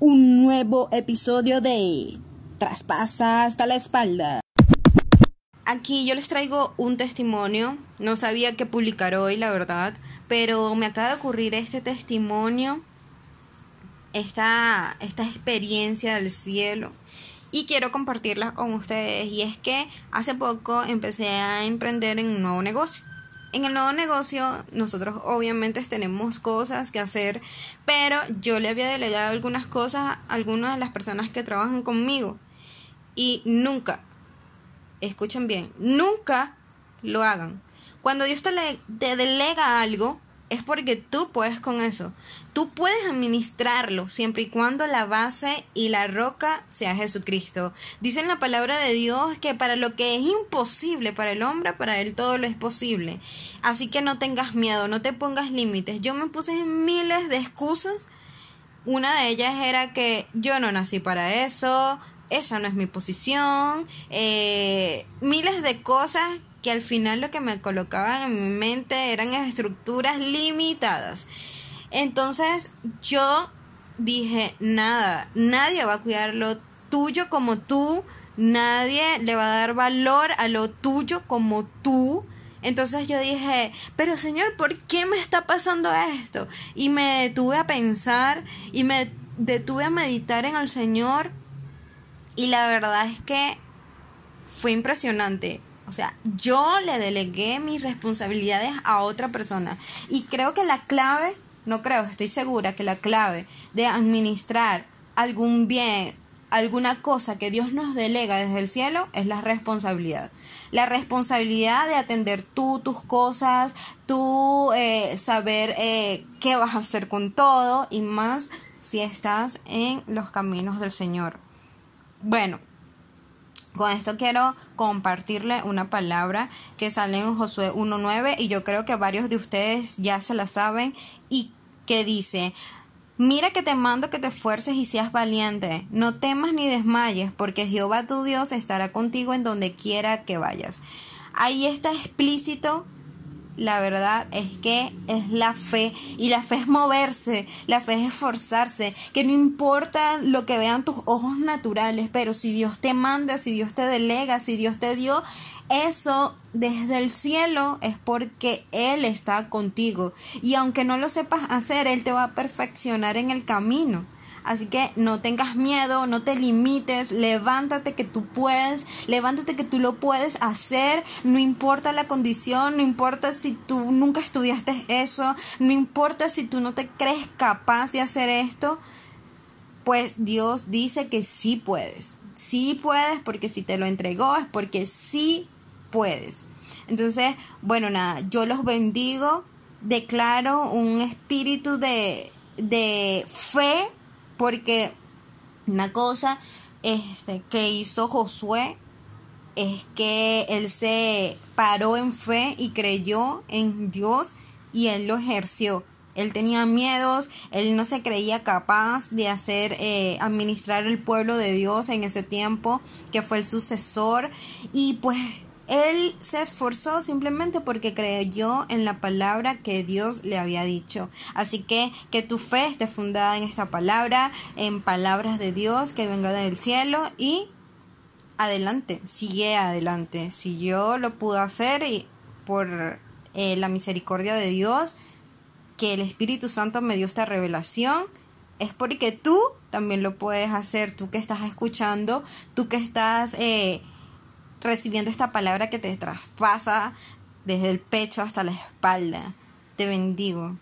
un nuevo episodio de Traspasa hasta la espalda. Aquí yo les traigo un testimonio, no sabía qué publicar hoy, la verdad, pero me acaba de ocurrir este testimonio, esta, esta experiencia del cielo y quiero compartirla con ustedes. Y es que hace poco empecé a emprender en un nuevo negocio. En el nuevo negocio nosotros obviamente tenemos cosas que hacer, pero yo le había delegado algunas cosas a algunas de las personas que trabajan conmigo y nunca, escuchen bien, nunca lo hagan. Cuando Dios te, le, te delega algo, es porque tú puedes con eso. Tú puedes administrarlo siempre y cuando la base y la roca sea Jesucristo. Dice en la palabra de Dios que para lo que es imposible para el hombre, para él todo lo es posible. Así que no tengas miedo, no te pongas límites. Yo me puse miles de excusas. Una de ellas era que yo no nací para eso, esa no es mi posición, eh, miles de cosas que al final lo que me colocaban en mi mente eran estructuras limitadas. Entonces yo dije, nada, nadie va a cuidar lo tuyo como tú, nadie le va a dar valor a lo tuyo como tú. Entonces yo dije, pero Señor, ¿por qué me está pasando esto? Y me detuve a pensar y me detuve a meditar en el Señor y la verdad es que fue impresionante. O sea, yo le delegué mis responsabilidades a otra persona. Y creo que la clave, no creo, estoy segura que la clave de administrar algún bien, alguna cosa que Dios nos delega desde el cielo es la responsabilidad. La responsabilidad de atender tú tus cosas, tú eh, saber eh, qué vas a hacer con todo y más si estás en los caminos del Señor. Bueno, con esto quiero compartirle una palabra que sale en Josué 1.9 y yo creo que varios de ustedes ya se la saben y que dice, mira que te mando que te esfuerces y seas valiente, no temas ni desmayes, porque Jehová tu Dios estará contigo en donde quiera que vayas. Ahí está explícito la verdad es que es la fe y la fe es moverse, la fe es esforzarse, que no importa lo que vean tus ojos naturales, pero si Dios te manda, si Dios te delega, si Dios te dio eso desde el cielo es porque Él está contigo y aunque no lo sepas hacer, Él te va a perfeccionar en el camino. Así que no tengas miedo, no te limites, levántate que tú puedes, levántate que tú lo puedes hacer, no importa la condición, no importa si tú nunca estudiaste eso, no importa si tú no te crees capaz de hacer esto, pues Dios dice que sí puedes, sí puedes porque si te lo entregó es porque sí puedes. Entonces, bueno, nada, yo los bendigo, declaro un espíritu de, de fe porque una cosa este, que hizo Josué es que él se paró en fe y creyó en Dios y él lo ejerció. Él tenía miedos, él no se creía capaz de hacer, eh, administrar el pueblo de Dios en ese tiempo, que fue el sucesor. Y pues él se esforzó simplemente porque creyó en la palabra que Dios le había dicho. Así que que tu fe esté fundada en esta palabra, en palabras de Dios que venga del cielo y adelante, sigue adelante. Si yo lo pude hacer por eh, la misericordia de Dios, que el Espíritu Santo me dio esta revelación, es porque tú también lo puedes hacer, tú que estás escuchando, tú que estás eh, recibiendo esta palabra que te traspasa desde el pecho hasta la espalda. Te bendigo.